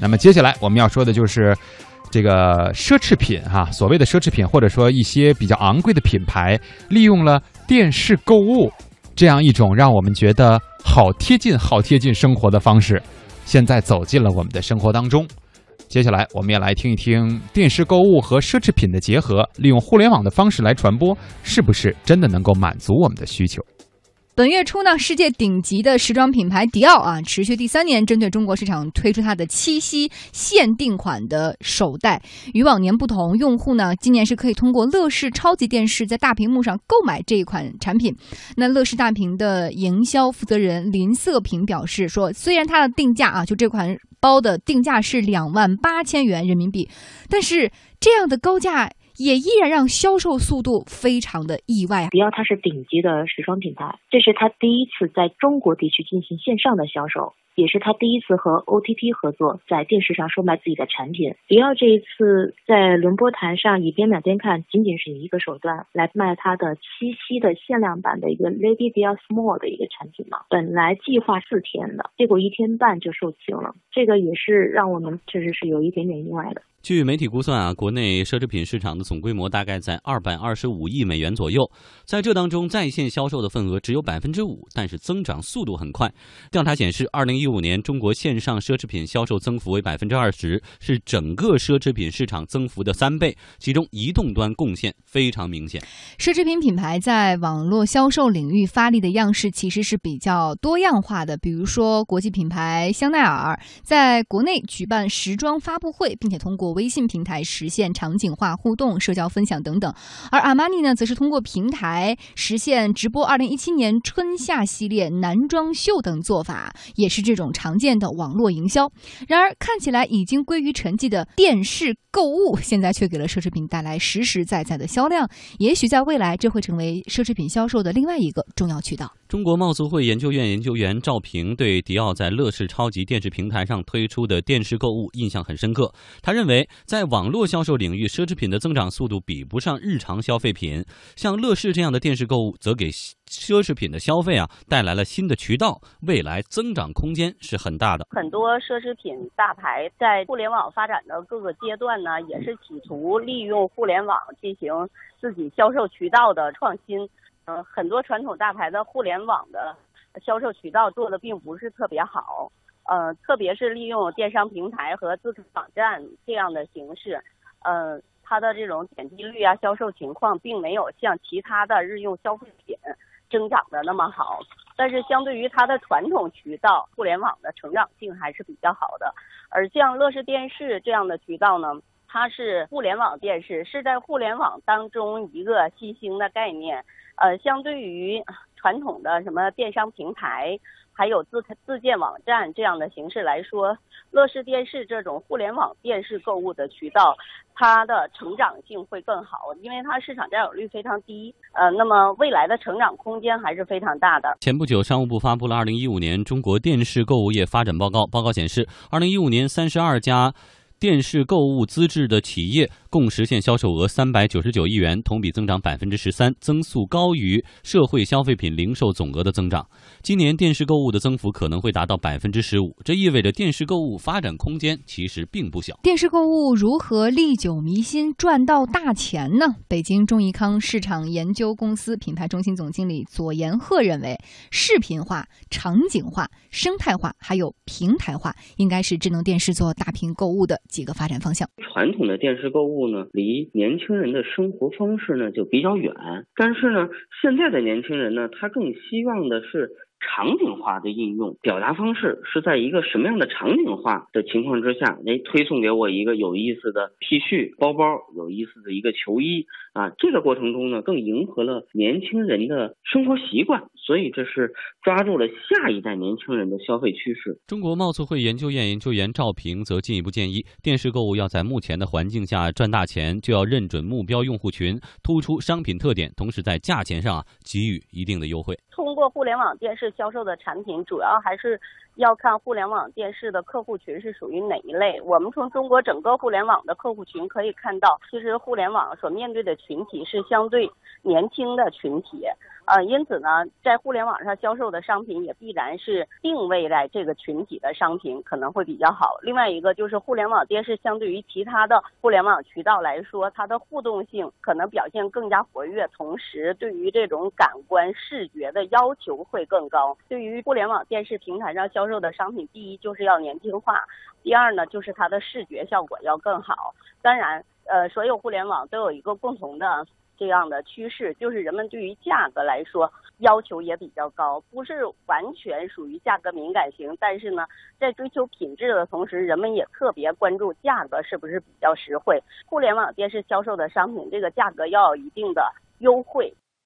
那么接下来我们要说的就是这个奢侈品哈，所谓的奢侈品或者说一些比较昂贵的品牌，利用了电视购物这样一种让我们觉得好贴近、好贴近生活的方式，现在走进了我们的生活当中。接下来，我们也来听一听电视购物和奢侈品的结合，利用互联网的方式来传播，是不是真的能够满足我们的需求？本月初呢，世界顶级的时装品牌迪奥啊，持续第三年针对中国市场推出它的七夕限定款的手袋。与往年不同，用户呢今年是可以通过乐视超级电视在大屏幕上购买这一款产品。那乐视大屏的营销负责人林瑟平表示说，虽然它的定价啊，就这款。包的定价是两万八千元人民币，但是这样的高价也依然让销售速度非常的意外！迪奥它是顶级的时装品牌，这是它第一次在中国地区进行线上的销售。也是他第一次和 OTT 合作，在电视上售卖自己的产品。迪奥这一次在轮播台上以边买边看，仅仅是一个手段来卖他的七夕的限量版的一个 Lady Dior Small 的一个产品嘛。本来计划四天的，结果一天半就售罄了，这个也是让我们确实是有一点点意外的。据媒体估算啊，国内奢侈品市场的总规模大概在二百二十五亿美元左右，在这当中在线销售的份额只有百分之五，但是增长速度很快。调查显示，二零一五年中国线上奢侈品销售增幅为百分之二十，是整个奢侈品市场增幅的三倍，其中移动端贡献非常明显。奢侈品品牌在网络销售领域发力的样式其实是比较多样化的，比如说国际品牌香奈儿在国内举办时装发布会，并且通过微信平台实现场景化互动、社交分享等等，而阿玛尼呢，则是通过平台实现直播二零一七年春夏系列男装秀等做法，也是这种种常见的网络营销。然而，看起来已经归于沉寂的电视购物，现在却给了奢侈品带来实实在在的销量。也许在未来，这会成为奢侈品销售的另外一个重要渠道。中国贸促会研究院研究员赵平对迪奥在乐视超级电视平台上推出的电视购物印象很深刻。他认为，在网络销售领域，奢侈品的增长速度比不上日常消费品。像乐视这样的电视购物，则给奢侈品的消费啊带来了新的渠道，未来增长空间是很大的。很多奢侈品大牌在互联网发展的各个阶段呢，也是企图利用互联网进行自己销售渠道的创新。嗯，很多传统大牌的互联网的销售渠道做的并不是特别好，呃，特别是利用电商平台和自主网站这样的形式，呃，它的这种点击率啊、销售情况并没有像其他的日用消费品增长的那么好。但是相对于它的传统渠道，互联网的成长性还是比较好的。而像乐视电视这样的渠道呢，它是互联网电视，是在互联网当中一个新兴的概念。呃，相对于传统的什么电商平台，还有自自建网站这样的形式来说，乐视电视这种互联网电视购物的渠道，它的成长性会更好，因为它市场占有率非常低。呃，那么未来的成长空间还是非常大的。前不久，商务部发布了《二零一五年中国电视购物业发展报告》，报告显示，二零一五年三十二家电视购物资质的企业。共实现销售额三百九十九亿元，同比增长百分之十三，增速高于社会消费品零售总额的增长。今年电视购物的增幅可能会达到百分之十五，这意味着电视购物发展空间其实并不小。电视购物如何历久弥新，赚到大钱呢？北京中怡康市场研究公司品牌中心总经理左延鹤认为，视频化、场景化、生态化还有平台化，应该是智能电视做大屏购物的几个发展方向。传统的电视购呢，离年轻人的生活方式呢就比较远，但是呢，现在的年轻人呢，他更希望的是。场景化的应用表达方式是在一个什么样的场景化的情况之下，哎，推送给我一个有意思的 T 恤、包包，有意思的一个球衣啊，这个过程中呢，更迎合了年轻人的生活习惯，所以这是抓住了下一代年轻人的消费趋势。中国贸促会研究院研究员赵平则进一步建议，电视购物要在目前的环境下赚大钱，就要认准目标用户群，突出商品特点，同时在价钱上啊给予一定的优惠。通过互联网电视销售的产品，主要还是要看互联网电视的客户群是属于哪一类。我们从中国整个互联网的客户群可以看到，其实互联网所面对的群体是相对年轻的群体。呃，因此呢，在互联网上销售的商品也必然是定位在这个群体的商品可能会比较好。另外一个就是互联网电视相对于其他的互联网渠道来说，它的互动性可能表现更加活跃，同时对于这种感官视觉的要求会更高。对于互联网电视平台上销售的商品，第一就是要年轻化，第二呢就是它的视觉效果要更好。当然，呃，所有互联网都有一个共同的。这样的趋势就是人们对于价格来说要求也比较高，不是完全属于价格敏感型，但是呢，在追求品质的同时，人们也特别关注价格是不是比较实惠。互联网电视销售的商品，这个价格要有一定的优惠，